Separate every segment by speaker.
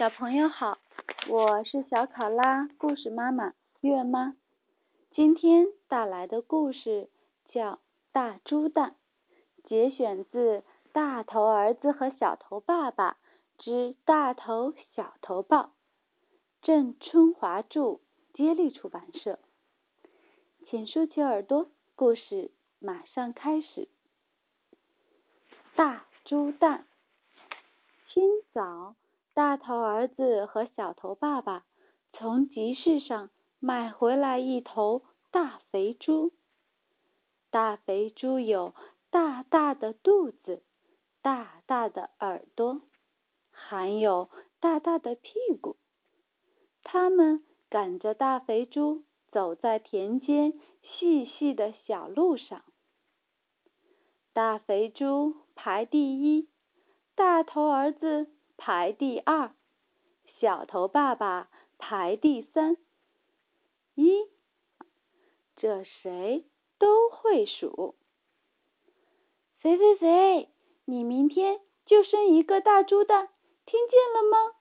Speaker 1: 小朋友好，我是小考拉故事妈妈月妈。今天带来的故事叫《大猪蛋》，节选自《大头儿子和小头爸爸之大头小头报》，郑春华著，接力出版社。请竖起耳朵，故事马上开始。大猪蛋，清早。大头儿子和小头爸爸从集市上买回来一头大肥猪。大肥猪有大大的肚子、大大的耳朵，还有大大的屁股。他们赶着大肥猪走在田间细细的小路上。大肥猪排第一，大头儿子。排第二，小头爸爸排第三。一，这谁都会数。肥肥肥，你明天就生一个大猪蛋，听见了吗？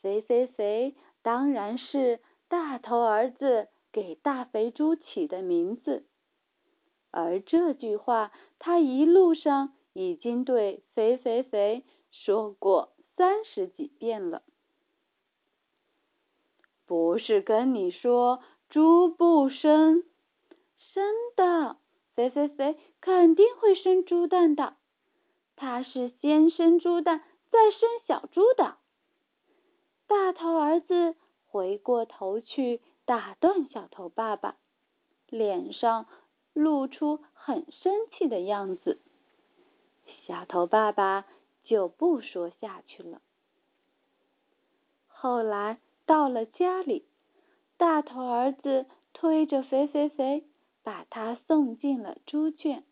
Speaker 1: 肥肥肥当然是大头儿子给大肥猪起的名字，而这句话他一路上已经对肥肥肥。说过三十几遍了，不是跟你说猪不生，生的，肥肥肥肯定会生猪蛋的，它是先生猪蛋再生小猪的。大头儿子回过头去打断小头爸爸，脸上露出很生气的样子。小头爸爸。就不说下去了。后来到了家里，大头儿子推着肥肥肥，把他送进了猪圈，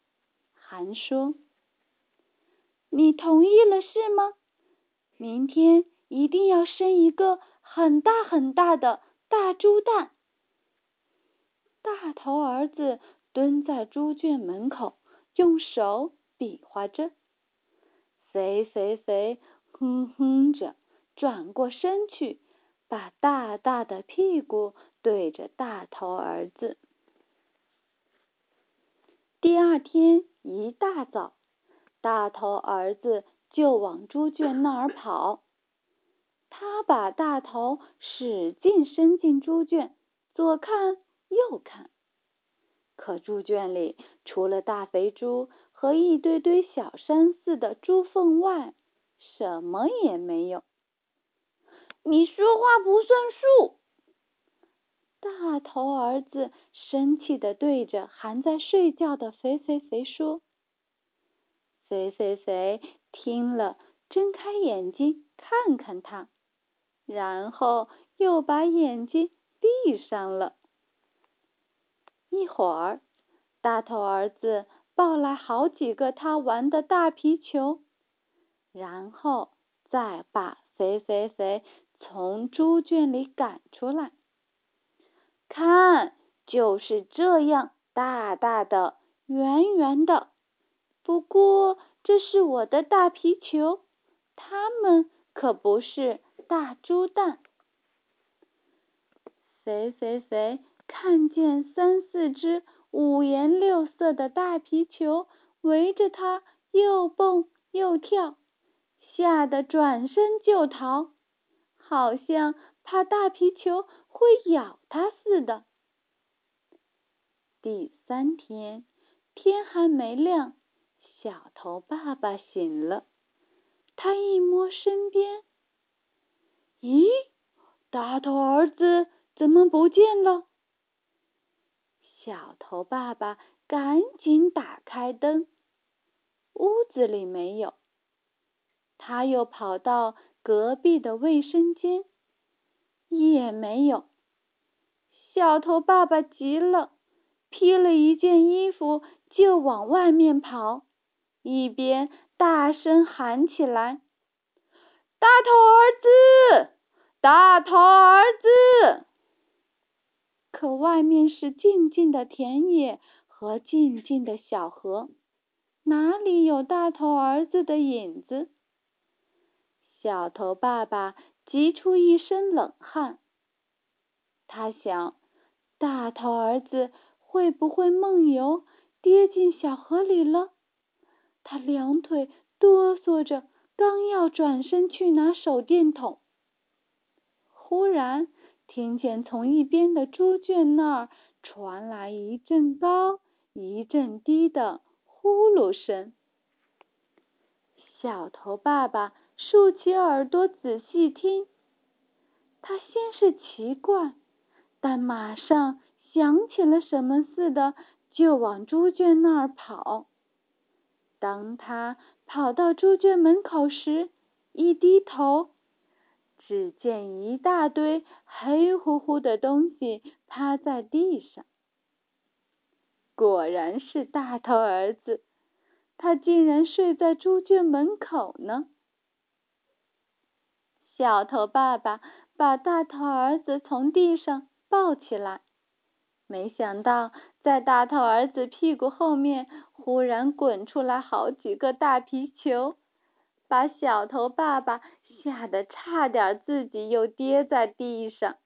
Speaker 1: 还说：“你同意了是吗？明天一定要生一个很大很大的大猪蛋。”大头儿子蹲在猪圈门口，用手比划着。肥肥肥，哼哼着，转过身去，把大大的屁股对着大头儿子。第二天一大早，大头儿子就往猪圈那儿跑。他把大头使劲伸进猪圈，左看右看，可猪圈里除了大肥猪。和一堆堆小山似的猪粪外，什么也没有。你说话不算数！大头儿子生气的对着还在睡觉的肥肥肥说：“肥肥肥听了，睁开眼睛看看他，然后又把眼睛闭上了。一会儿，大头儿子。”抱来好几个他玩的大皮球，然后再把肥肥肥从猪圈里赶出来。看，就是这样，大大的，圆圆的。不过这是我的大皮球，它们可不是大猪蛋。肥肥肥看见三四只。五颜六色的大皮球围着它又蹦又跳，吓得转身就逃，好像怕大皮球会咬它似的。第三天，天还没亮，小头爸爸醒了，他一摸身边，咦，大头儿子怎么不见了？小头爸爸赶紧打开灯，屋子里没有。他又跑到隔壁的卫生间，也没有。小头爸爸急了，披了一件衣服就往外面跑，一边大声喊起来：“大头儿子，大头儿子！”可外面是静静的田野和静静的小河，哪里有大头儿子的影子？小头爸爸急出一身冷汗。他想，大头儿子会不会梦游，跌进小河里了？他两腿哆嗦着，刚要转身去拿手电筒，忽然听见从一边的猪圈那儿传来一阵高一阵低的呼噜声。小头爸爸竖起耳朵仔细听，他先是奇怪。但马上想起了什么似的，就往猪圈那儿跑。当他跑到猪圈门口时，一低头，只见一大堆黑乎乎的东西趴在地上。果然是大头儿子，他竟然睡在猪圈门口呢。小头爸爸把大头儿子从地上。抱起来，没想到在大头儿子屁股后面忽然滚出来好几个大皮球，把小头爸爸吓得差点自己又跌在地上。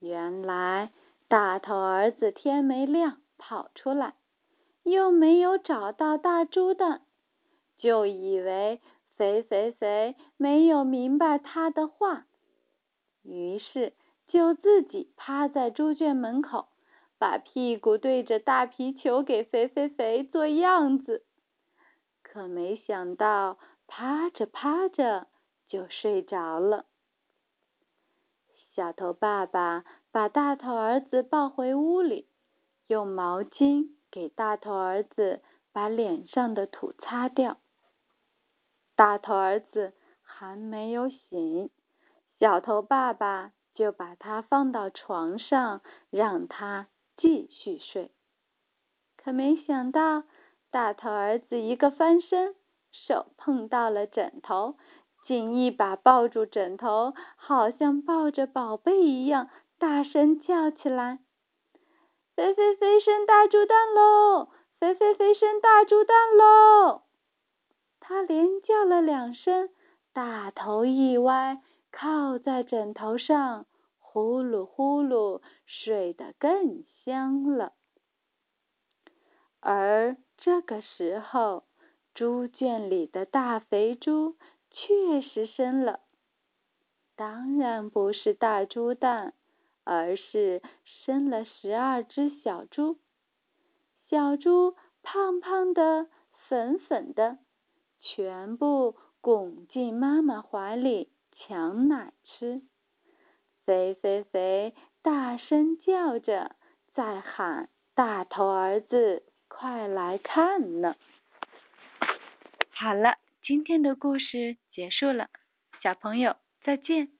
Speaker 1: 原来大头儿子天没亮跑出来，又没有找到大猪蛋，就以为肥肥肥没有明白他的话，于是。就自己趴在猪圈门口，把屁股对着大皮球给肥肥肥做样子。可没想到，趴着趴着就睡着了。小头爸爸把大头儿子抱回屋里，用毛巾给大头儿子把脸上的土擦掉。大头儿子还没有醒，小头爸爸。就把他放到床上，让他继续睡。可没想到，大头儿子一个翻身，手碰到了枕头，竟一把抱住枕头，好像抱着宝贝一样，大声叫起来：“飞飞飞生大猪蛋喽！飞飞飞生大猪蛋喽！”他连叫了两声，大头一歪。靠在枕头上，呼噜呼噜睡得更香了。而这个时候，猪圈里的大肥猪确实生了，当然不是大猪蛋，而是生了十二只小猪。小猪胖胖的、粉粉的，全部拱进妈妈怀里。抢奶吃，肥肥肥大声叫着，在喊：“大头儿子，快来看呢！”好了，今天的故事结束了，小朋友再见。